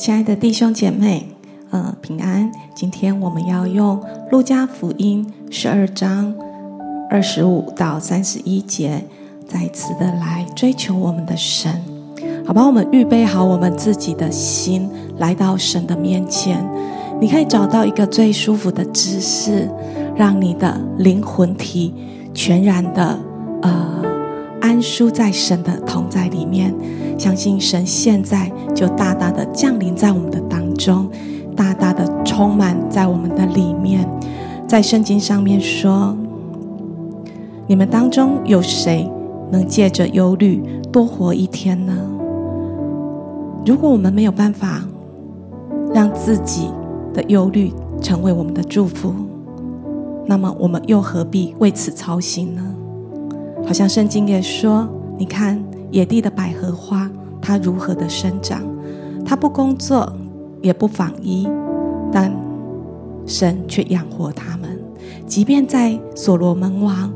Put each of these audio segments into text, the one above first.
亲爱的弟兄姐妹，呃，平安。今天我们要用路加福音十二章二十五到三十一节，再次的来追求我们的神，好吧？我们预备好我们自己的心，来到神的面前。你可以找到一个最舒服的姿势，让你的灵魂体全然的呃安舒在神的同在里面。相信神现在就大大的降临在我们的当中，大大的充满在我们的里面。在圣经上面说：“你们当中有谁能借着忧虑多活一天呢？”如果我们没有办法让自己的忧虑成为我们的祝福，那么我们又何必为此操心呢？好像圣经也说：“你看。”野地的百合花，它如何的生长？它不工作，也不纺衣，但神却养活它们。即便在所罗门王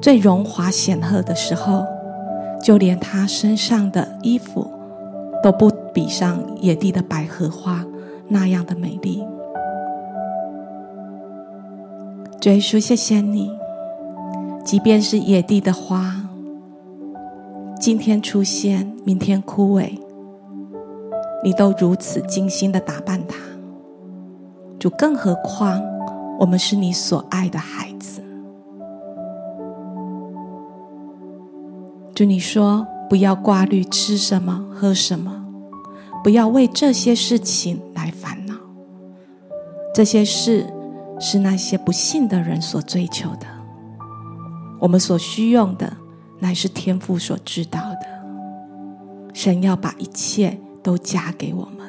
最荣华显赫的时候，就连他身上的衣服都不比上野地的百合花那样的美丽。主耶稣，谢谢你，即便是野地的花。今天出现，明天枯萎，你都如此精心的打扮它，主，更何况我们是你所爱的孩子。主，你说不要挂虑吃什么喝什么，不要为这些事情来烦恼。这些事是那些不信的人所追求的，我们所需用的。乃是天父所知道的，神要把一切都加给我们。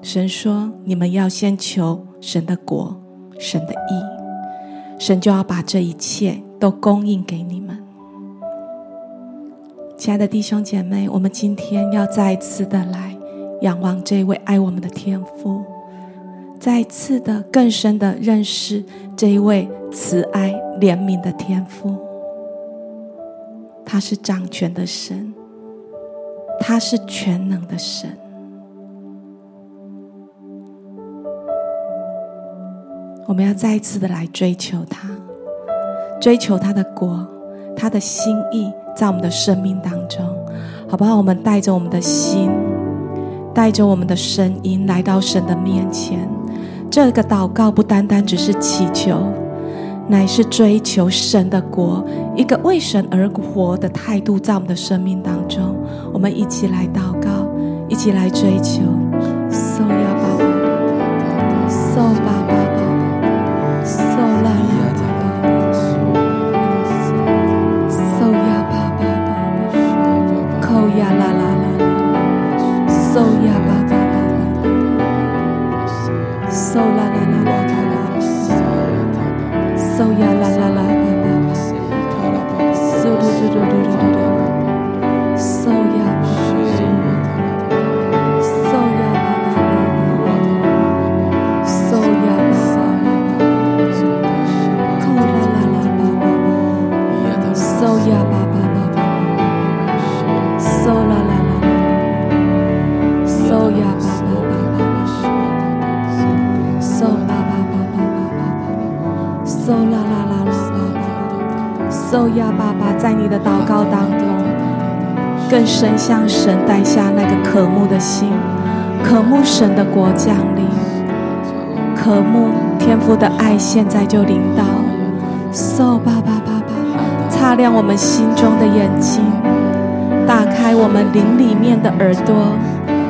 神说：“你们要先求神的国，神的义，神就要把这一切都供应给你们。”亲爱的弟兄姐妹，我们今天要再一次的来仰望这位爱我们的天父，再一次的更深的认识这一位慈爱怜悯的天父。他是掌权的神，他是全能的神。我们要再一次的来追求他，追求他的国，他的心意在我们的生命当中，好不好？我们带着我们的心，带着我们的声音来到神的面前。这个祷告不单单只是祈求。乃是追求神的国，一个为神而活的态度，在我们的生命当中，我们一起来祷告，一起来追求。So 呀爸爸，So 爸爸，So 啦呀爸爸，So 呀爸爸，Ko 呀啦啦啦，So 呀走呀啦，嗖呀爸爸，在你的祷告当中，更深向神带下那个渴慕的心，渴慕神的国降临，渴慕天父的爱，现在就临到。嗖爸爸爸爸，擦亮我们心中的眼睛，打开我们灵里面的耳朵。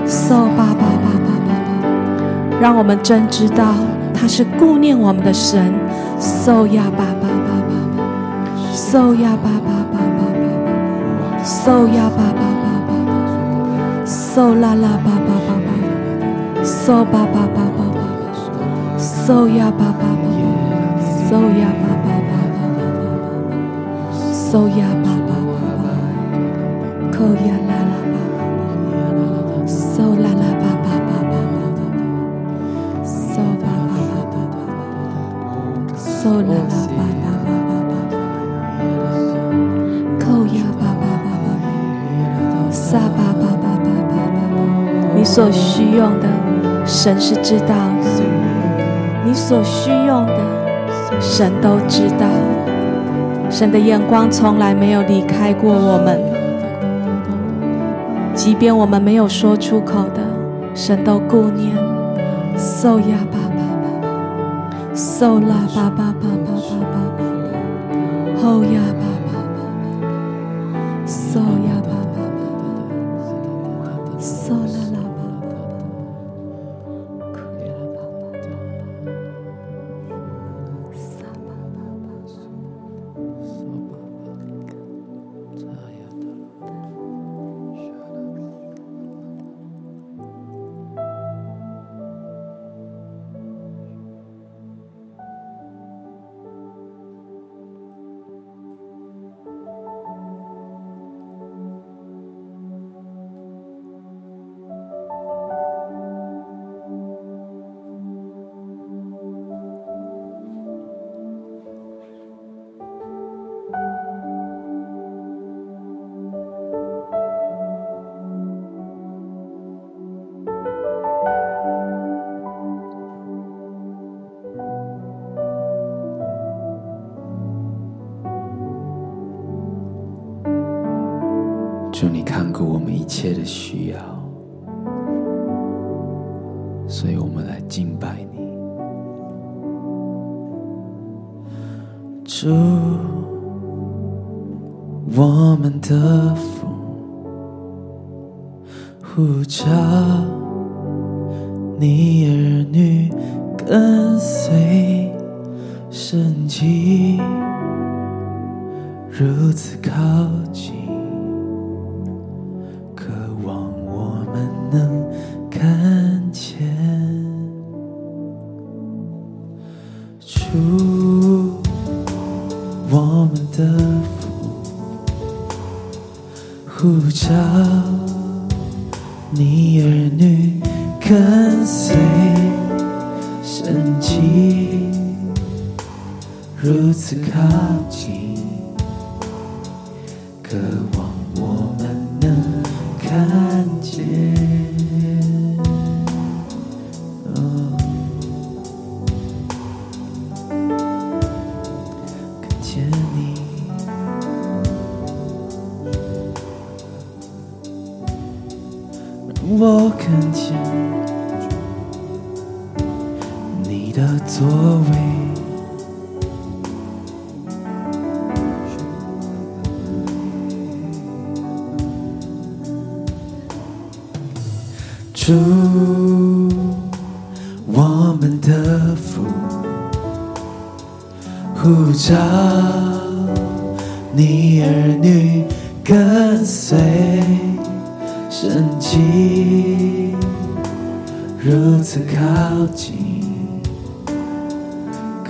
嗖爸爸爸爸爸爸，让我们真知道他是顾念我们的神。嗖呀吧吧吧吧吧，嗖呀吧吧吧吧吧吧，嗖呀吧吧吧吧吧，嗖啦啦吧吧吧吧，嗖吧吧吧吧吧吧，嗖呀吧吧吧吧，嗖呀吧吧吧吧吧吧，嗖呀吧吧吧吧，扣呀啦啦吧吧吧，嗖啦啦吧吧吧吧吧吧，嗖吧。嗖啦扣呀吧吧吧吧，撒吧吧吧吧吧吧，所需用的，神是知道的；你所需用的，神都知道。神的眼光从来没有离开过我们，即便我们没有说出口的，神都顾念。So 呀吧吧吧吧，So 啦吧吧吧吧吧吧，Ho 呀一切的需要，所以我们来敬拜你。主，我们的父，呼召你儿女跟随，神迹如此靠近。我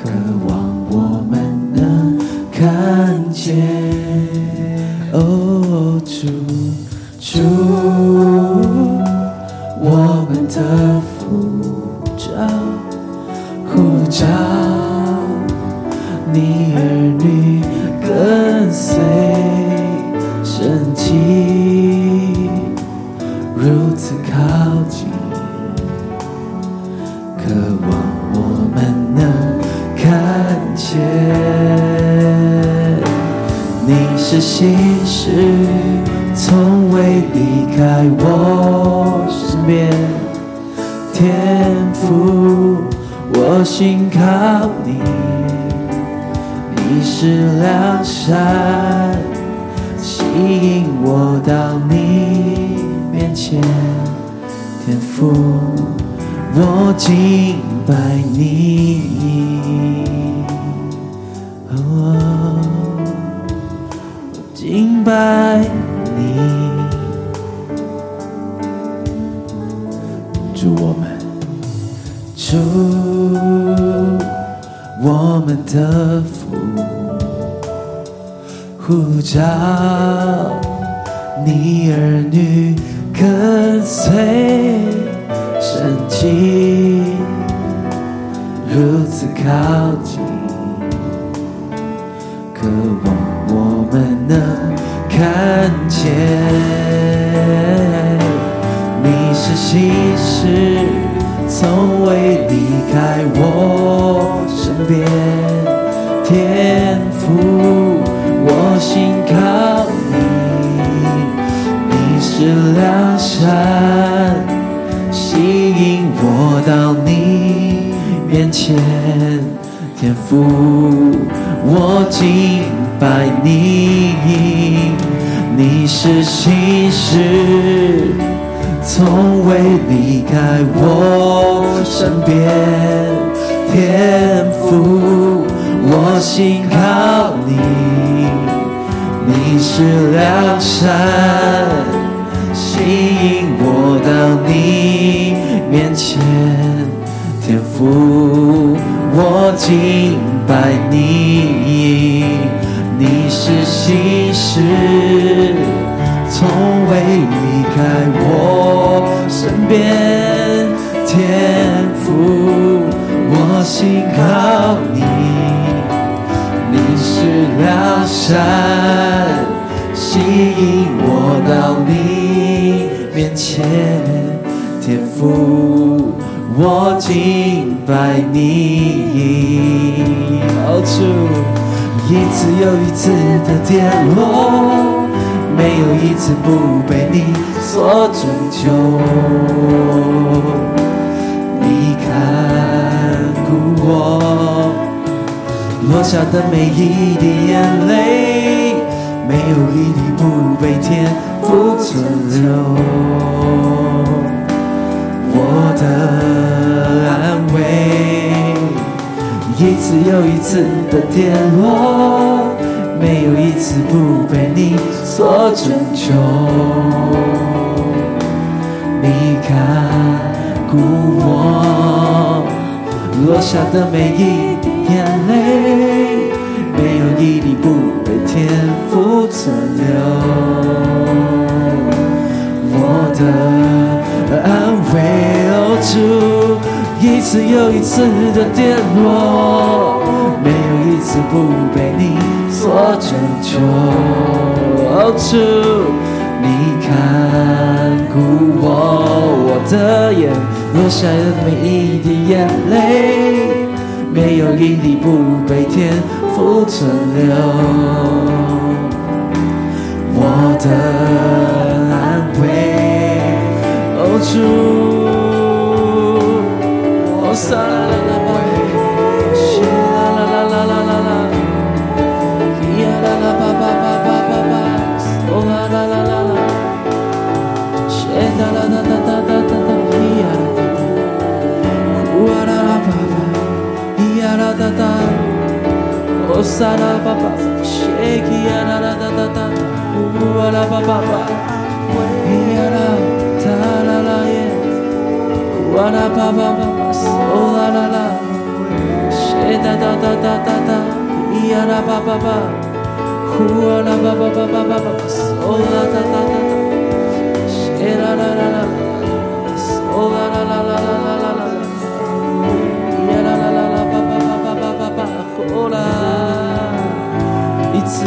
渴望我们能看见。哦，主，主，我们的信靠你，你是良善，吸引我到你面前。天父，我敬拜你，你是信实。从未离开我身边，天父，我信靠你，你是良善，吸引我到你面前，天赋，我敬拜你，你是信实，从未离开我。身边，天赋，我信靠，你是良善，吸引我到你面前，天赋，我敬拜你。一次又一次的跌落，没有一次不被你。所拯救，下的每一滴眼泪，没有一滴不被天父存留。我的安慰，一次又一次的跌落，没有一次不被你所拯救。你看顾我，落下的每一滴眼泪，没有一滴不被天父存留。我的安慰，哦，主，一次又一次的跌落，没有一次不被你所拯救。哦，主。你看顾我，我的眼落下的每一滴眼泪，没有一滴不被天父存留。我的安慰，哦，主，我撒。沙拉巴巴，谢基亚拉拉达达达，乌阿拉巴巴巴，伊亚拉达拉拉耶，乌阿拉巴巴巴，苏阿拉拉，谢达达达达达达，伊亚拉巴巴巴，乌阿拉巴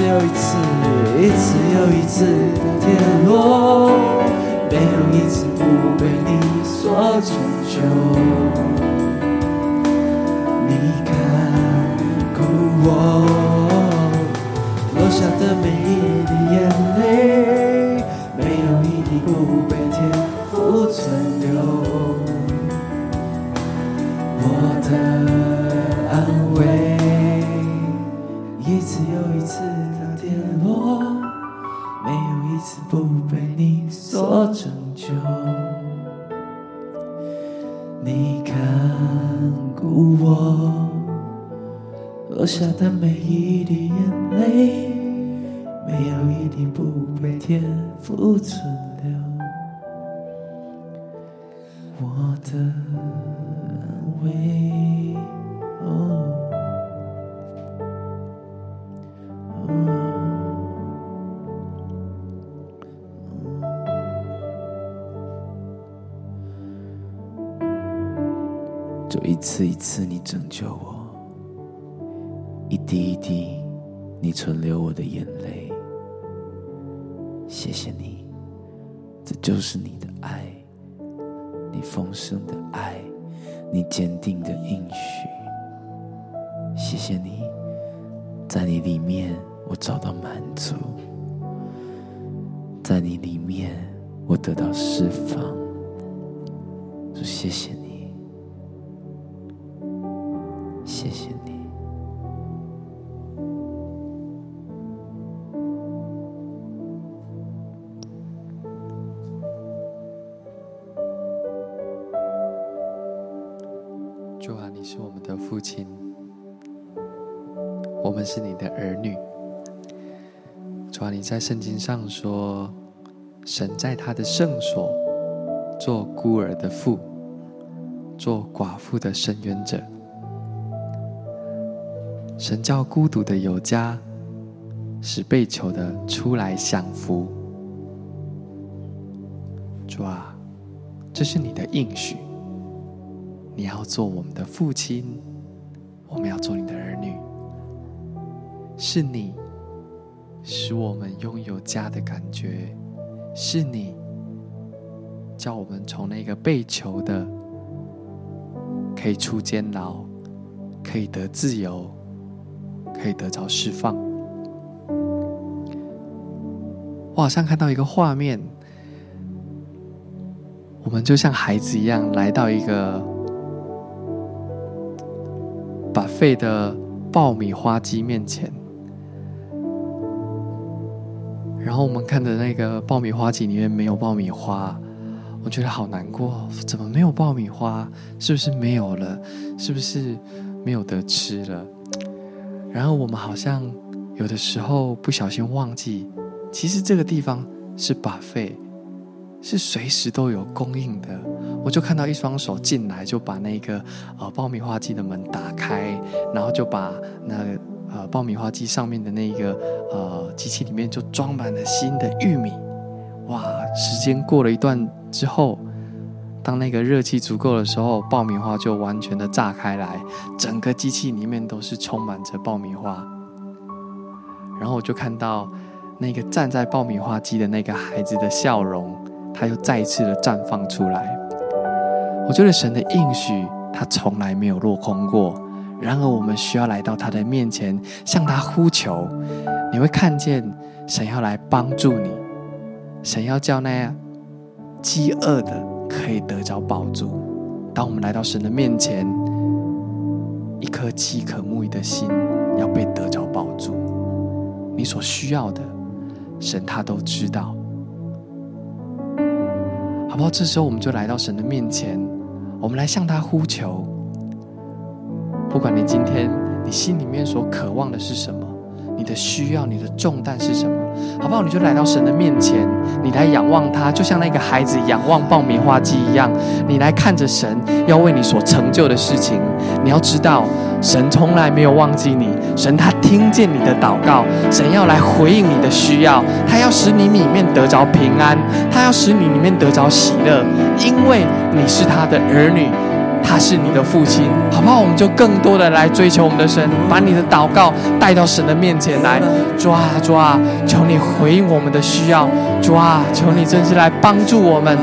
又一次，一次又一次的跌落，没有一次不被你所拯救。一次一次你拯救我，一滴一滴你存留我的眼泪。谢谢你，这就是你的爱，你丰盛的爱，你坚定的应许。谢谢你，在你里面我找到满足，在你里面我得到释放。主，谢谢，谢谢你。主啊，你是我们的父亲。我们是你的儿女，主啊，你在圣经上说，神在他的圣所做孤儿的父，做寡妇的伸冤者。神叫孤独的有家，使被囚的出来享福。主啊，这是你的应许，你要做我们的父亲，我们要做你的儿女。是你使我们拥有家的感觉，是你叫我们从那个被囚的可以出监牢，可以得自由，可以得着释放。我好像看到一个画面，我们就像孩子一样来到一个把废的爆米花机面前。然后我们看着那个爆米花机里面没有爆米花，我觉得好难过。怎么没有爆米花？是不是没有了？是不是没有得吃了？然后我们好像有的时候不小心忘记，其实这个地方是 buffet，是随时都有供应的。我就看到一双手进来，就把那个呃爆米花机的门打开，然后就把那。呃，爆米花机上面的那个呃机器里面就装满了新的玉米，哇！时间过了一段之后，当那个热气足够的时候，爆米花就完全的炸开来，整个机器里面都是充满着爆米花。然后我就看到那个站在爆米花机的那个孩子的笑容，他又再一次的绽放出来。我觉得神的应许，他从来没有落空过。然而，我们需要来到他的面前，向他呼求。你会看见神要来帮助你，神要叫那样饥饿的可以得着饱足。当我们来到神的面前，一颗饥渴慕义的心要被得着饱足。你所需要的，神他都知道，好不好？这时候，我们就来到神的面前，我们来向他呼求。不管你今天你心里面所渴望的是什么，你的需要、你的重担是什么，好不好？你就来到神的面前，你来仰望他，就像那个孩子仰望爆米花机一样，你来看着神要为你所成就的事情。你要知道，神从来没有忘记你，神他听见你的祷告，神要来回应你的需要，他要使你里面得着平安，他要使你里面得着喜乐，因为你是他的儿女。他是你的父亲，好不好？我们就更多的来追求我们的神，把你的祷告带到神的面前来，主啊，主啊，求你回应我们的需要，主啊，求你真是来帮助我们。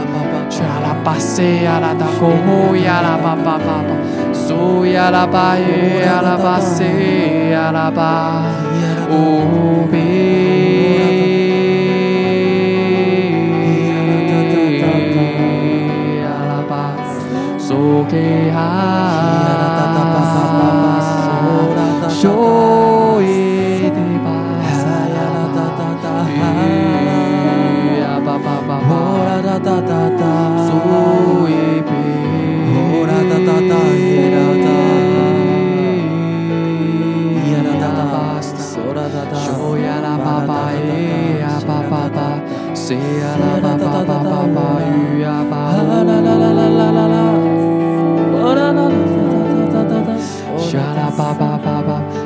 대하 쇼에 대바사야라다다다 야바바바바라다다다 소에 베라다다다 야라다 쇼야라바바에 야바바바 세야라바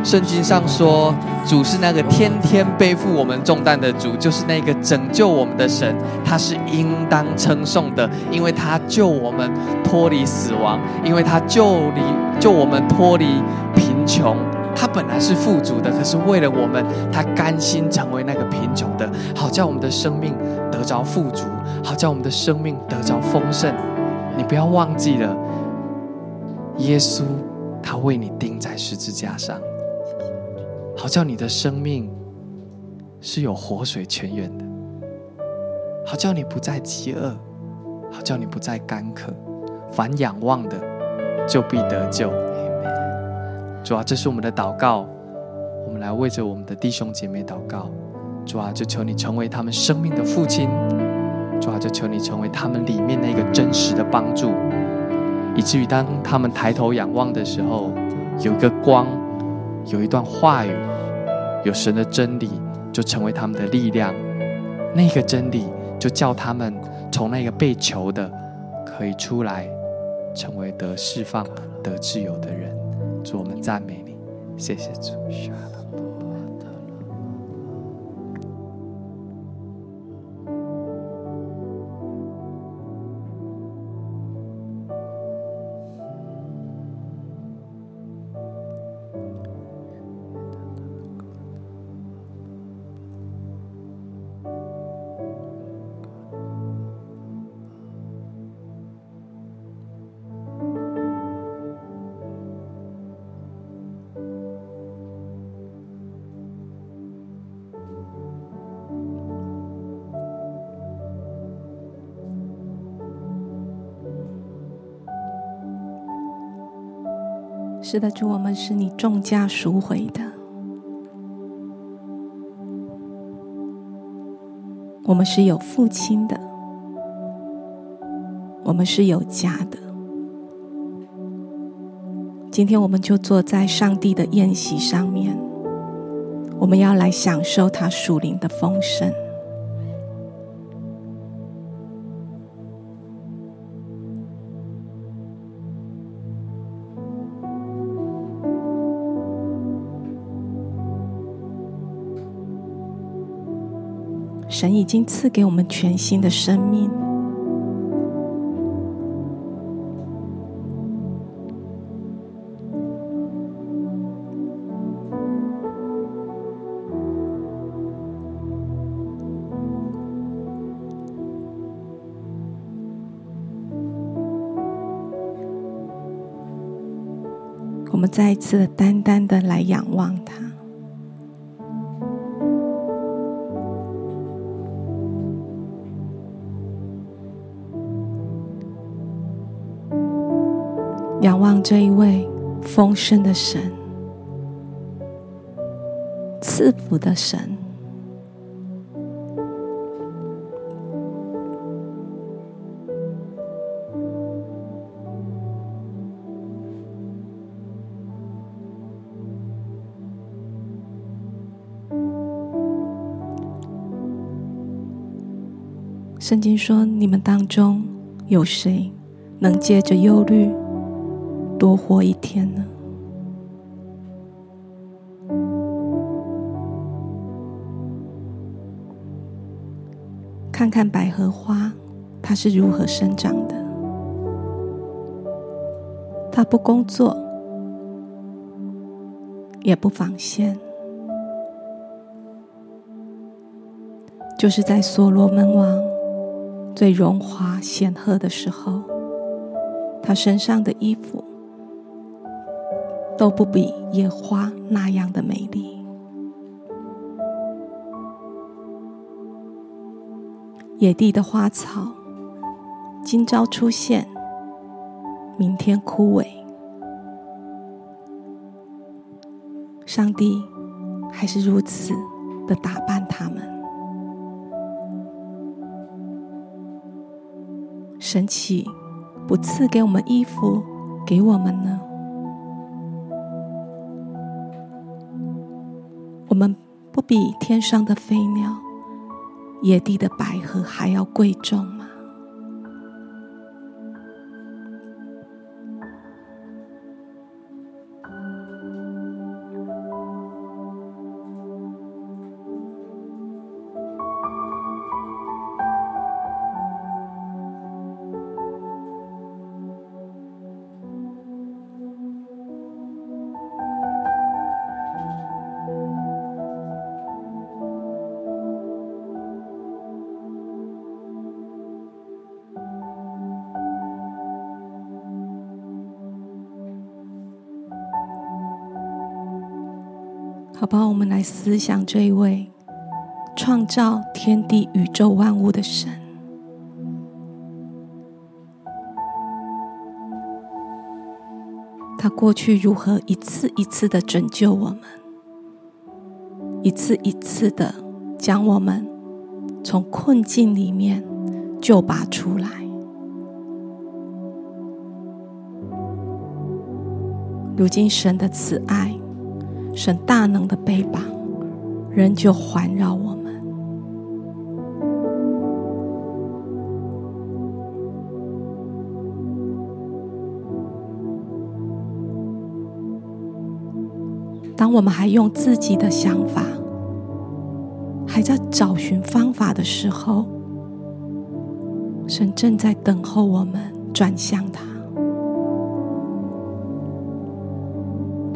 圣经上说，主是那个天天背负我们重担的主，就是那个拯救我们的神，他是应当称颂的，因为他救我们脱离死亡，因为他救离救我们脱离贫穷。他本来是富足的，可是为了我们，他甘心成为那个贫穷的，好叫我们的生命得着富足，好叫我们的生命得着丰盛。你不要忘记了，耶稣他为你钉在十字架上，好叫你的生命是有活水泉源的，好叫你不再饥饿，好叫你不再干渴。凡仰望的，就必得救。主啊，这是我们的祷告，我们来为着我们的弟兄姐妹祷告。主啊，就求你成为他们生命的父亲。主啊，就求你成为他们里面那个真实的帮助，以至于当他们抬头仰望的时候，有一个光，有一段话语，有神的真理，就成为他们的力量。那个真理就叫他们从那个被囚的可以出来，成为得释放、得自由的人。主，我们赞美你，谢谢主。是的，主，我们是你重价赎回的，我们是有父亲的，我们是有家的。今天，我们就坐在上帝的宴席上面，我们要来享受他属灵的丰盛。神已经赐给我们全新的生命。我们再一次的单单的来仰望他。这一位丰盛的神，赐福的神，圣经说：“你们当中有谁能借着忧虑？”多活一天呢？看看百合花，它是如何生长的。它不工作，也不纺线，就是在所罗门王最荣华显赫的时候，他身上的衣服。都不比野花那样的美丽。野地的花草，今朝出现，明天枯萎。上帝还是如此的打扮他们。神岂不赐给我们衣服给我们呢？我们不比天上的飞鸟、野地的百合还要贵重吗？好吧，我们来思想这一位创造天地宇宙万物的神，他过去如何一次一次的拯救我们，一次一次的将我们从困境里面救拔出来。如今神的慈爱。神大能的臂膀，仍旧环绕我们。当我们还用自己的想法，还在找寻方法的时候，神正在等候我们转向他。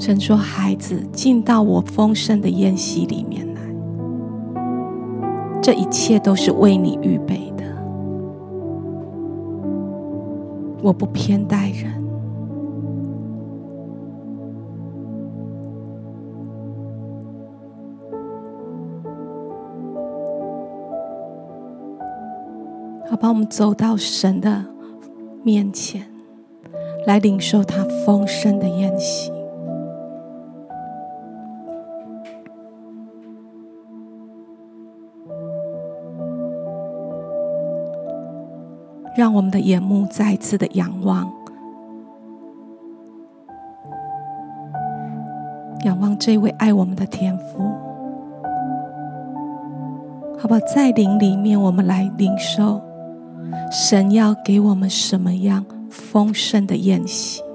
神说：“孩子，进到我丰盛的宴席里面来，这一切都是为你预备的。我不偏待人，好吧，我们走到神的面前，来领受他丰盛的宴席。”让我们的眼目再次的仰望，仰望这位爱我们的天父，好吧？在灵里面，我们来领受神要给我们什么样丰盛的宴席。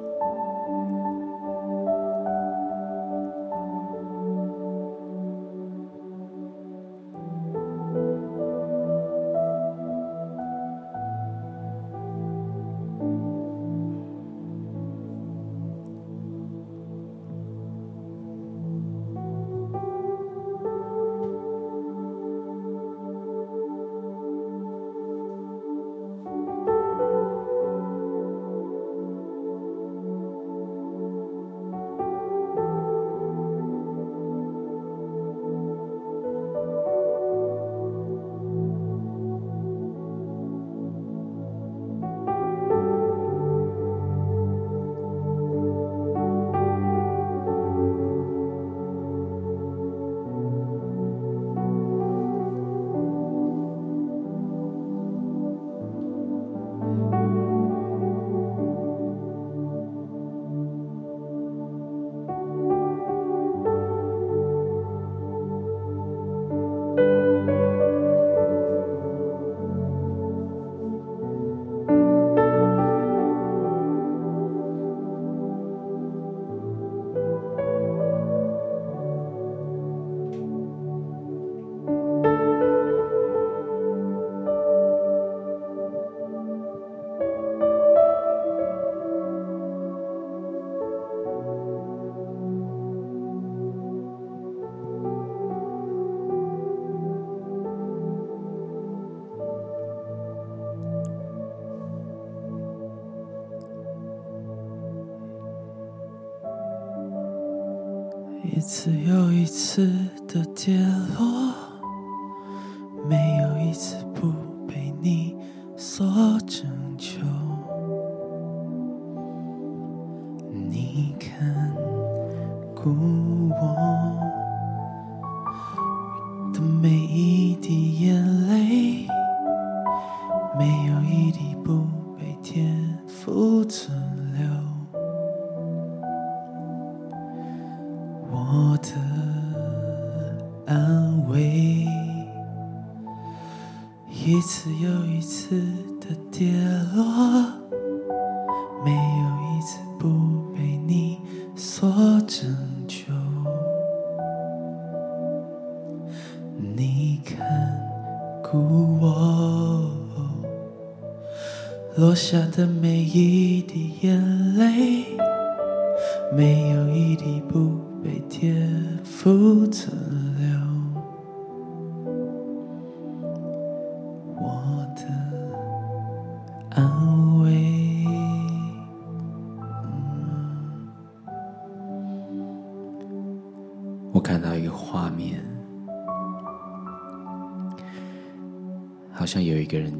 一次又一次的跌落，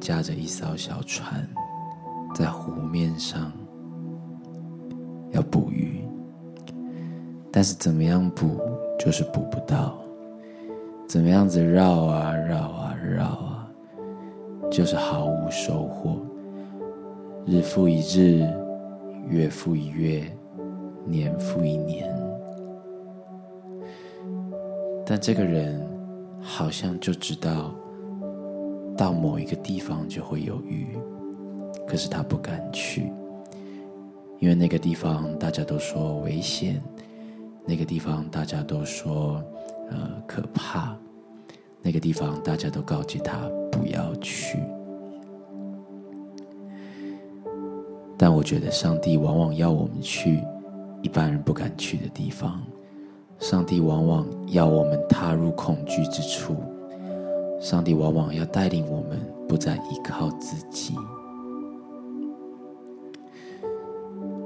驾着一艘小船，在湖面上要捕鱼，但是怎么样捕就是捕不到，怎么样子绕啊绕啊绕啊，就是毫无收获，日复一日，月复一月，年复一年，但这个人好像就知道。到某一个地方就会有鱼，可是他不敢去，因为那个地方大家都说危险，那个地方大家都说呃可怕，那个地方大家都告诫他不要去。但我觉得上帝往往要我们去一般人不敢去的地方，上帝往往要我们踏入恐惧之处。上帝往往要带领我们不再依靠自己。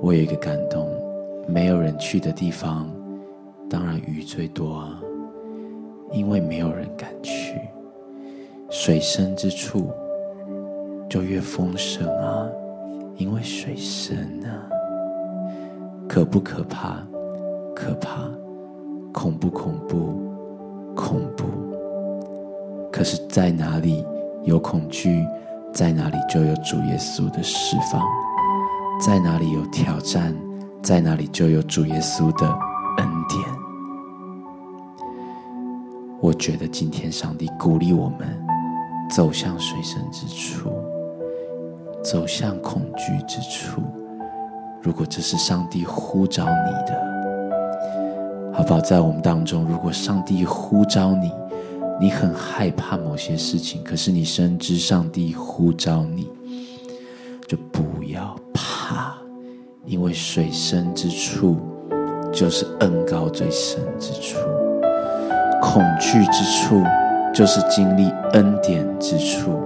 我有一个感动，没有人去的地方，当然鱼最多啊，因为没有人敢去。水深之处就越丰盛啊，因为水深啊。可不可怕？可怕。恐不恐怖？恐怖。可是，在哪里有恐惧，在哪里就有主耶稣的释放；在哪里有挑战，在哪里就有主耶稣的恩典。我觉得今天上帝鼓励我们走向水深之处，走向恐惧之处。如果这是上帝呼召你的，好不好？在我们当中，如果上帝呼召你，你很害怕某些事情，可是你深知上帝呼召你，就不要怕，因为水深之处就是恩高最深之处，恐惧之处就是经历恩典之处，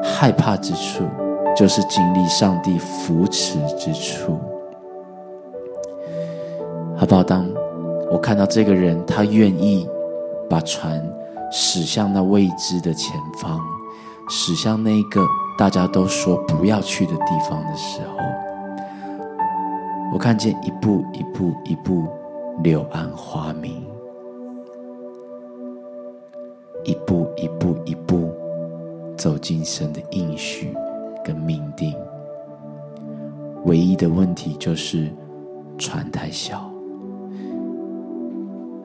害怕之处就是经历上帝扶持之处，好不好？当我看到这个人，他愿意把船。驶向那未知的前方，驶向那个大家都说不要去的地方的时候，我看见一步一步一步柳暗花明，一步一步一步走进神的应许跟命定。唯一的问题就是船太小，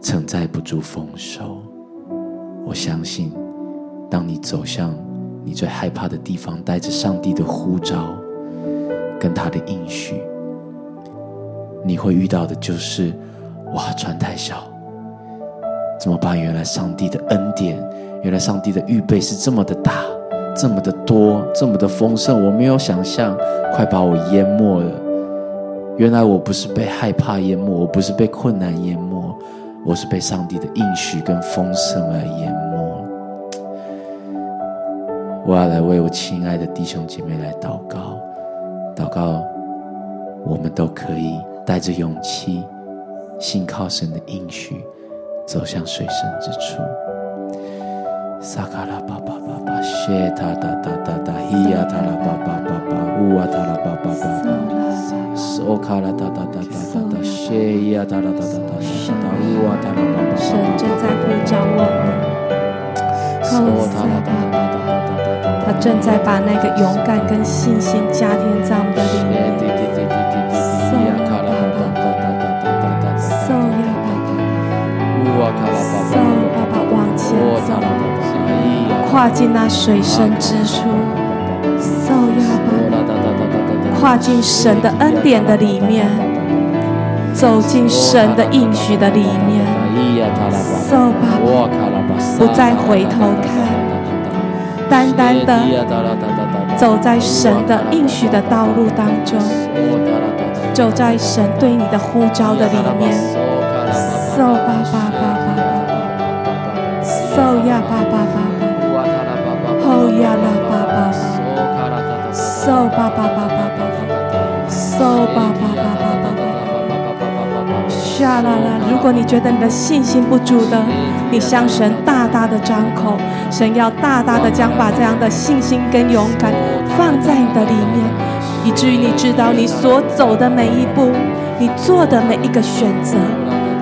承载不住丰收。我相信，当你走向你最害怕的地方，带着上帝的呼召跟他的应许，你会遇到的就是：哇，船太小，怎么办？原来上帝的恩典，原来上帝的预备是这么的大，这么的多，这么的丰盛，我没有想象，快把我淹没了。原来我不是被害怕淹没，我不是被困难淹没。我是被上帝的应许跟丰盛而淹没。我要来为我亲爱的弟兄姐妹来祷告，祷告，我们都可以带着勇气，信靠神的应许，走向水深之处。萨卡拉巴巴巴巴，谢他哒哒哒哒，咿呀他拉巴巴巴巴，乌啊他拉巴巴巴巴，神正在呼召我们，他正在把那个勇敢跟信心加添在我们的里面。爸爸往前走，跨进那水深之处，跨进神的恩典的里面。走进神的应许的里面，不再回头看，单单的走在神的应许的道路当中，走在神对你的呼召的里面。So 巴巴巴巴，So 呀巴巴巴巴，Oh 呀啦巴巴巴，So 巴巴巴巴巴，So 巴巴巴巴。啦啦！如果你觉得你的信心不足的，你向神大大的张口，神要大大的将把这样的信心跟勇敢放在你的里面，以至于你知道你所走的每一步，你做的每一个选择，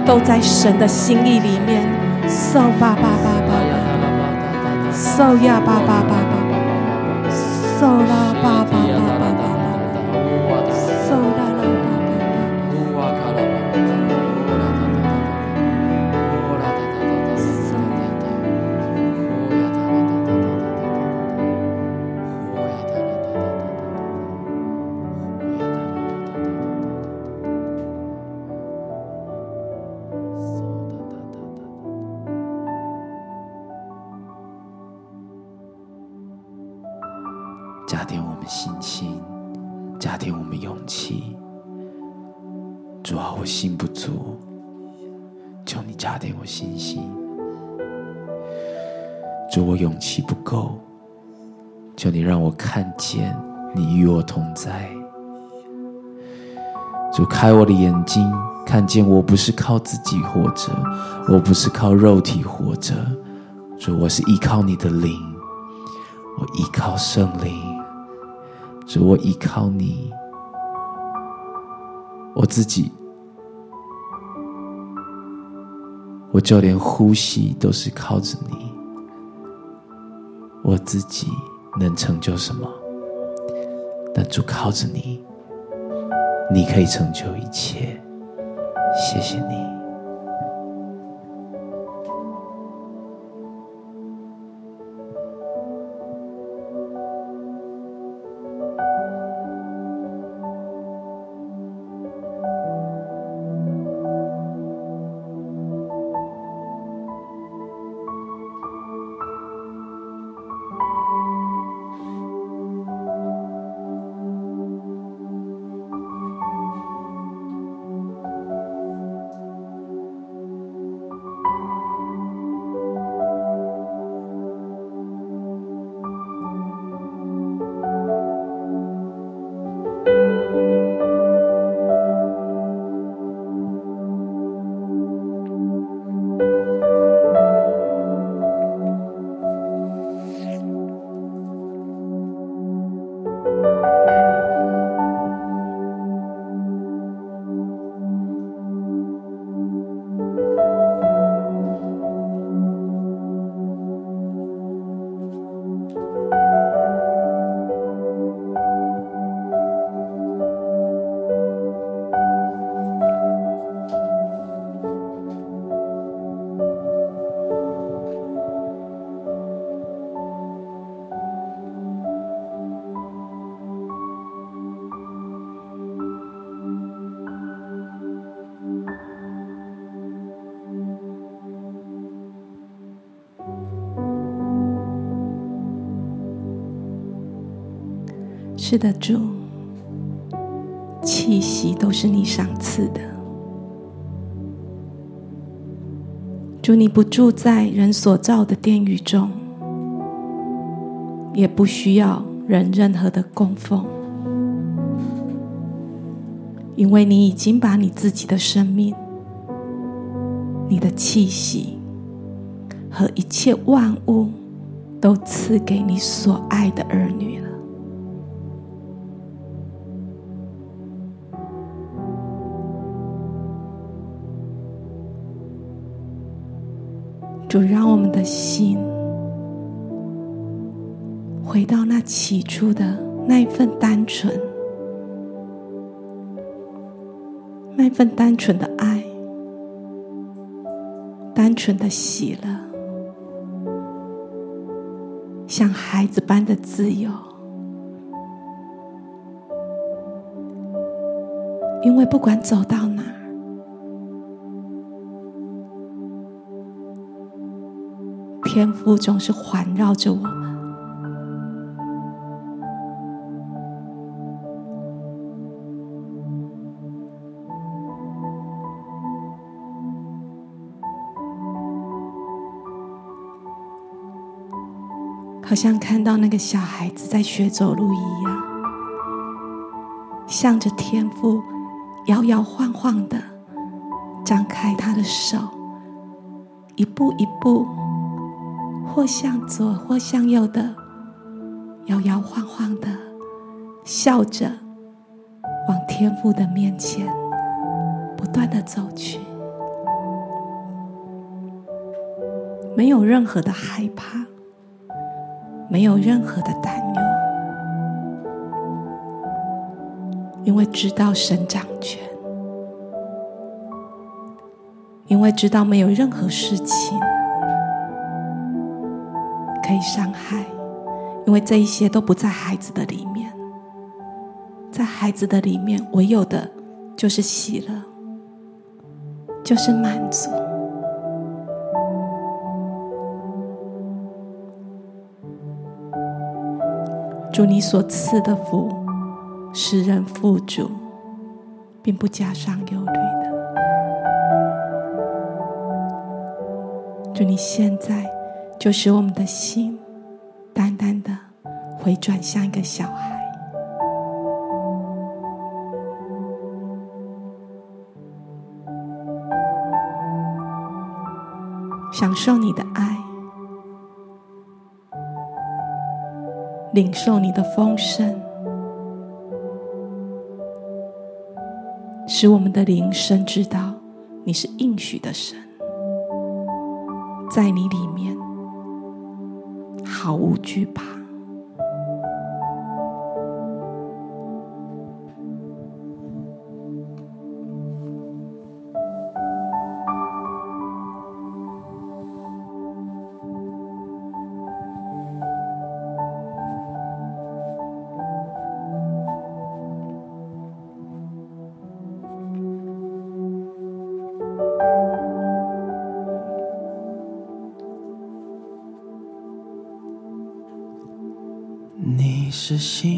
都在神的心意里面。So 吧吧吧吧吧，So 呀吧吧吧吧，So 啦爸爸加添我们信心，加添我们勇气。主啊，我心不足，求你加添我信心。主，我勇气不够，求你让我看见你与我同在。主，开我的眼睛，看见我不是靠自己活着，我不是靠肉体活着。主，我是依靠你的灵，我依靠圣灵。主，我依靠你，我自己，我就连呼吸都是靠着你。我自己能成就什么？但主靠着你，你可以成就一切。谢谢你。是的，主，气息都是你赏赐的。主，你不住在人所造的殿宇中，也不需要人任何的供奉，因为你已经把你自己的生命、你的气息和一切万物都赐给你所爱的儿女了。主，让我们的心回到那起初的那一份单纯，那份单纯的爱，单纯的喜乐，像孩子般的自由。因为不管走到哪，天父总是环绕着我们，好像看到那个小孩子在学走路一样，向着天父摇摇晃晃的张开他的手，一步一步。或向左或向右的摇摇晃晃的，笑着往天父的面前不断的走去，没有任何的害怕，没有任何的担忧，因为知道神掌权，因为知道没有任何事情被伤害，因为这一些都不在孩子的里面，在孩子的里面，唯有的就是喜乐，就是满足。主你所赐的福，使人富足，并不加上忧虑的。主你现在就使我们的心单单的回转像一个小孩。享受你的爱，领受你的丰盛，使我们的灵深知道你是应许的神，在你里面毫无惧怕。是信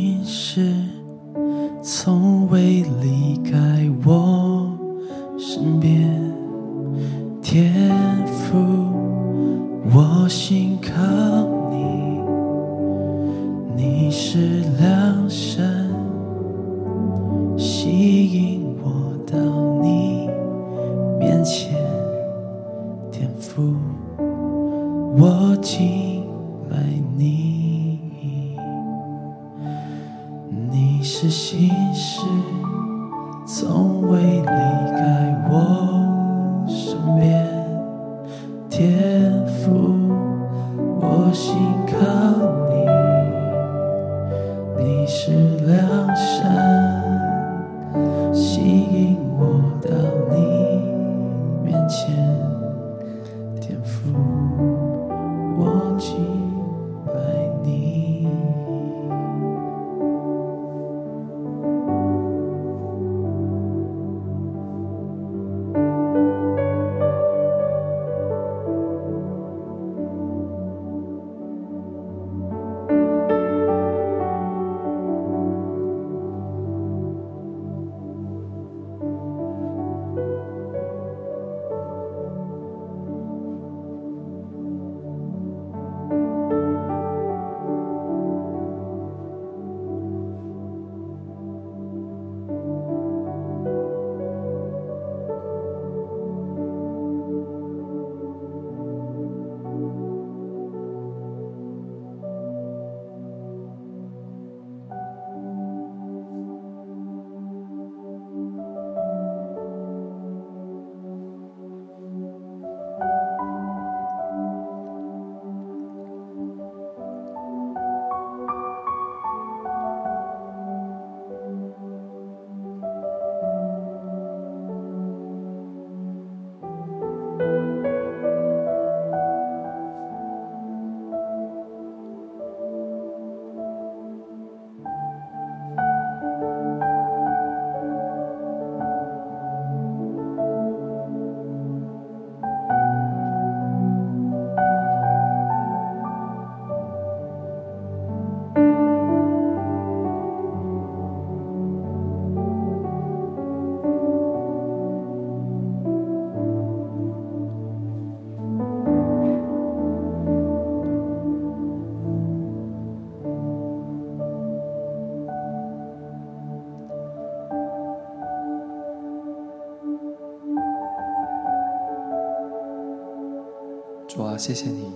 主啊，谢谢你，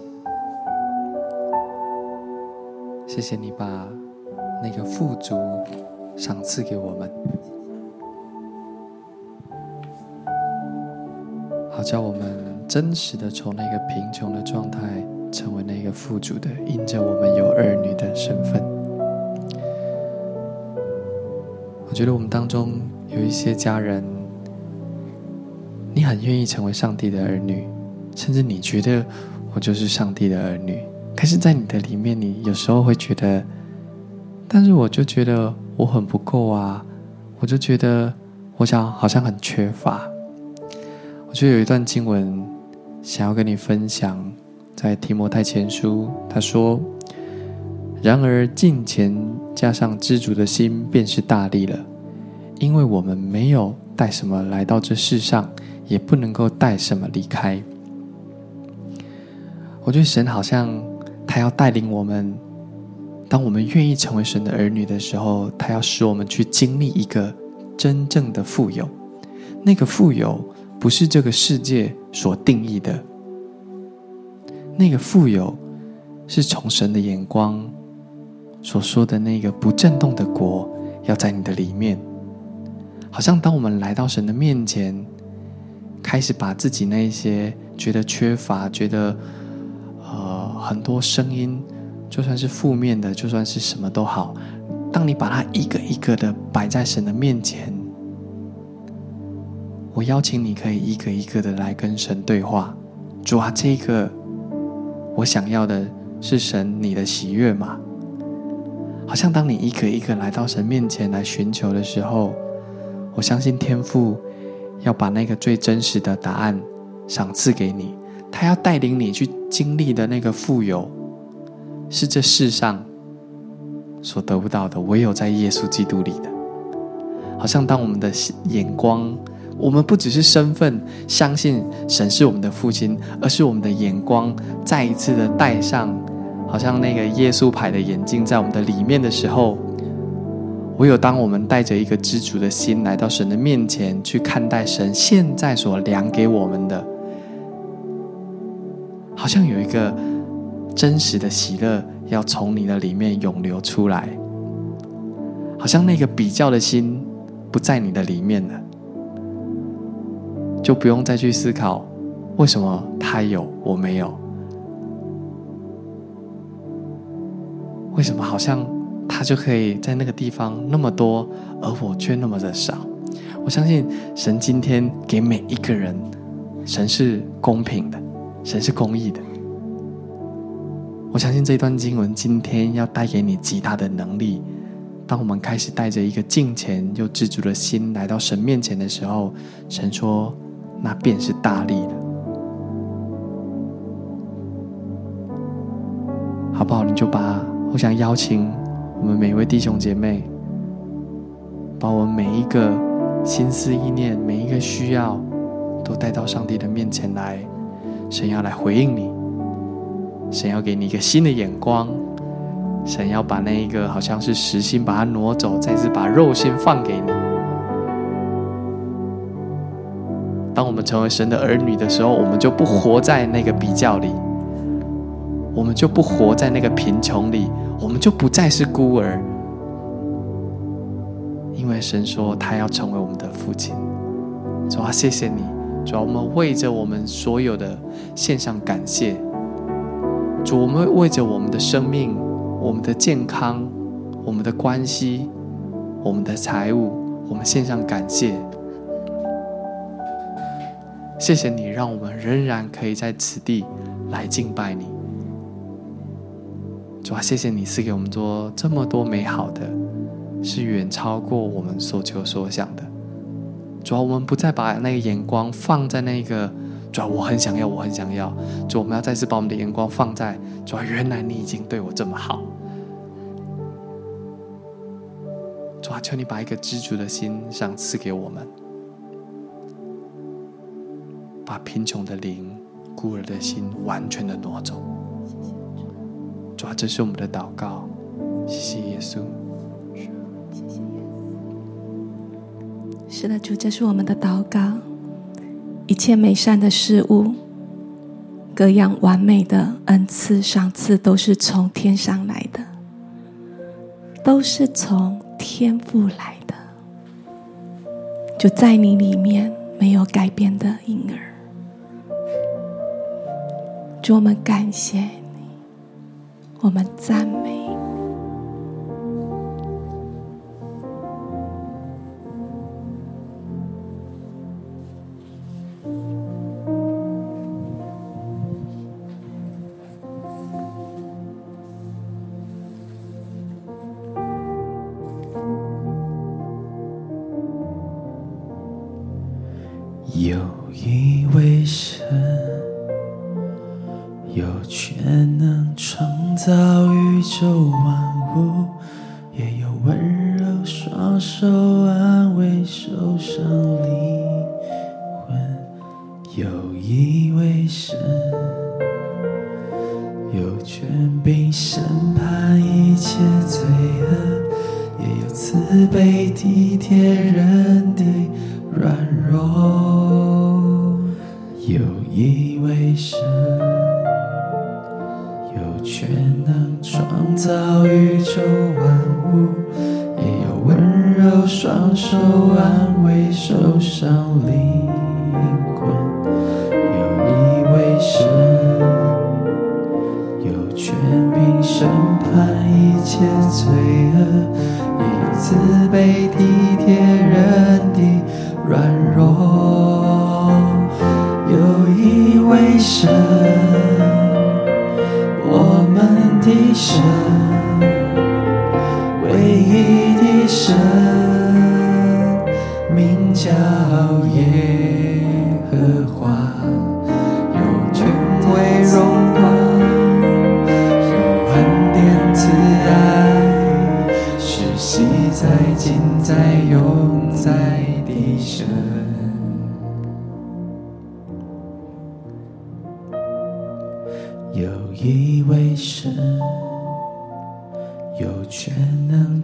谢谢你把那个富足赏赐给我们，好叫我们真实的从那个贫穷的状态成为那个富足的，因着我们有儿女的身份。我觉得我们当中有一些家人，你很愿意成为上帝的儿女，甚至你觉得我就是上帝的儿女。可是，在你的里面，你有时候会觉得，但是我就觉得我很不够啊，我就觉得我想好像很缺乏。我觉得有一段经文想要跟你分享，在提摩太前书，他说：“然而敬虔加上知足的心，便是大力了，因为我们没有带什么来到这世上，也不能够带什么离开。”我觉得神好像。他要带领我们，当我们愿意成为神的儿女的时候，他要使我们去经历一个真正的富有。那个富有不是这个世界所定义的，那个富有是从神的眼光所说的那个不震动的国，要在你的里面。好像当我们来到神的面前，开始把自己那些觉得缺乏、觉得。很多声音，就算是负面的，就算是什么都好，当你把它一个一个的摆在神的面前，我邀请你可以一个一个的来跟神对话。主啊，这个我想要的是神你的喜悦吗？好像当你一个一个来到神面前来寻求的时候，我相信天父要把那个最真实的答案赏赐给你。他要带领你去经历的那个富有，是这世上所得不到的，唯有在耶稣基督里的。好像当我们的眼光，我们不只是身份相信神是我们的父亲，而是我们的眼光再一次的戴上，好像那个耶稣牌的眼镜在我们的里面的时候，唯有当我们带着一个知足的心来到神的面前去看待神现在所量给我们的。好像有一个真实的喜乐要从你的里面涌流出来，好像那个比较的心不在你的里面了，就不用再去思考为什么他有我没有，为什么好像他就可以在那个地方那么多，而我却那么的少。我相信神今天给每一个人，神是公平的。神是公义的，我相信这段经文今天要带给你极大的能力。当我们开始带着一个敬虔又知足的心来到神面前的时候，神说：“那便是大利了。”好不好？你就把我想邀请我们每一位弟兄姐妹，把我们每一个心思意念、每一个需要，都带到上帝的面前来。神要来回应你，神要给你一个新的眼光，神要把那一个好像是实心把它挪走，再次把肉心放给你。当我们成为神的儿女的时候，我们就不活在那个比较里，我们就不活在那个贫穷里，我们就不再是孤儿，因为神说他要成为我们的父亲。主啊，谢谢你。主，我们为着我们所有的献上感谢。主，我们为着我们的生命、我们的健康、我们的关系、我们的财物，我们献上感谢。谢谢你，让我们仍然可以在此地来敬拜你。主啊，谢谢你赐给我们做这么多美好的，是远超过我们所求所想的。主要我们不再把那个眼光放在那个，主要我很想要，我很想要。主，我们要再次把我们的眼光放在，主要原来你已经对我这么好。主啊，求你把一个知足的心赏赐给我们，把贫穷的灵、孤儿的心完全的挪走。主啊，这是我们的祷告，谢谢耶稣。是的，主，这是我们的祷告。一切美善的事物，各样完美的恩赐赏赐，都是从天上来的。都是从天父来的，就在你里面没有改变的婴儿。主，我们感谢你，我们赞美。有一位神，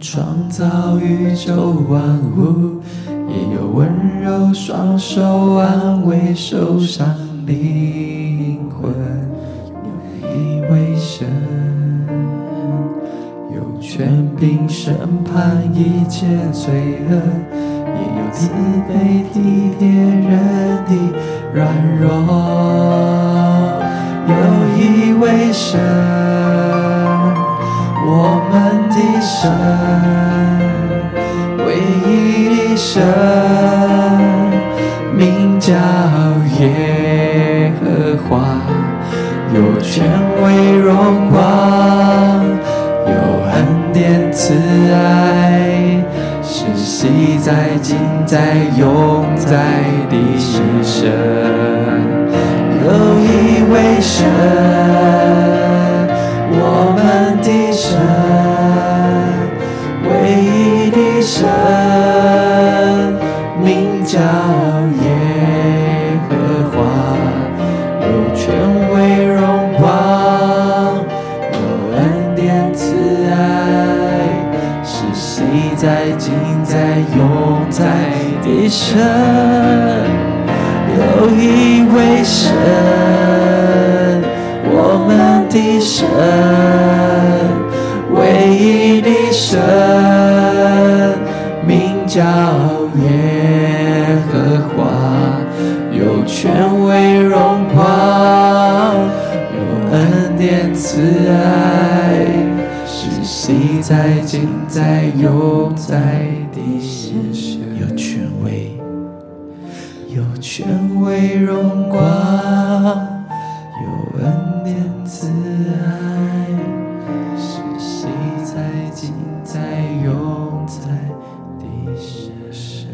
创造宇宙万物，也有温柔双手安慰受伤灵魂。有一位神，有权柄审判一切罪恶，也有慈悲体贴人的软弱。有一位神，我们的神，唯一的神，名叫耶和华，有权威荣光，有恩典慈爱，是昔在今在永在的神。有一位神，我们的神，神。有一位神，我们的神，唯一的神，名叫耶和华，有权威荣光，有恩典慈爱，是昔在今在有权威荣光，有恩典慈爱，是昔在今在永在的神。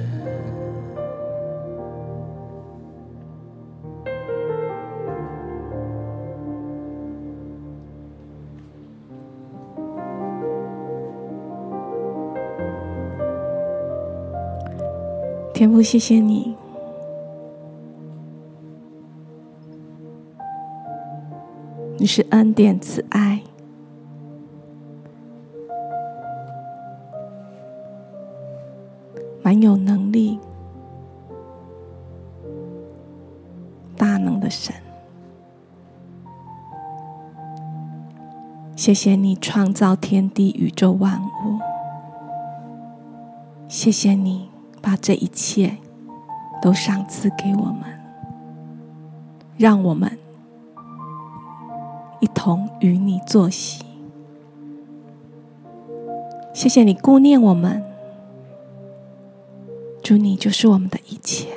天父，谢谢你。你是恩典慈爱，蛮有能力、大能的神。谢谢你创造天地宇宙万物。谢谢你把这一切都赏赐给我们，让我们同与你作息。谢谢你顾念我们，主，你就是我们的一切。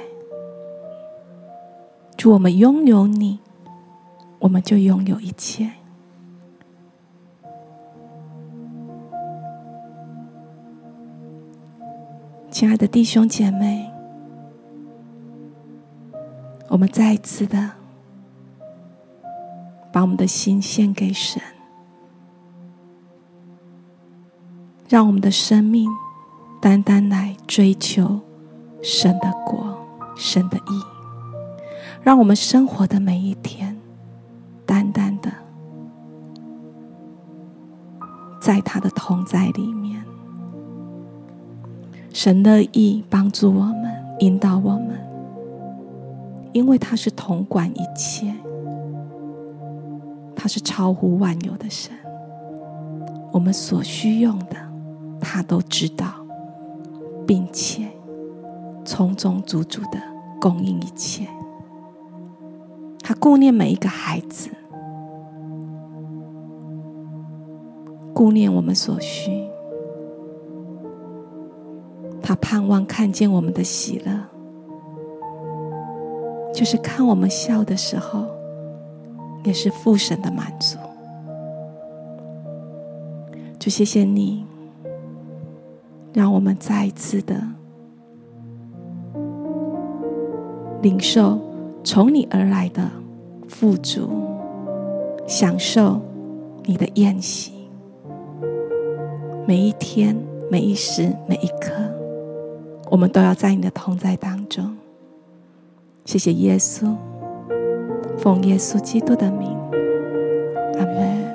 主，我们拥有你，我们就拥有一切。亲爱的弟兄姐妹，我们再一次的把我们的心献给神。让我们的生命单单来追求神的国、神的意，让我们生活的每一天单单的在他的同在里面。神乐意帮助我们、引导我们，因为他是统管一切，是超乎万有的神，我们所需用的。他都知道，并且从中足足的供应一切。他顾念每一个孩子，顾念我们所需。他盼望看见我们的喜乐，就是看我们笑的时候，也是父神的满足。就谢谢你。让我们再一次的领受从你而来的富足，享受你的宴席。每一天、每一时、每一刻，我们都要在你的同在当中。谢谢耶稣，奉耶稣基督的名，阿门。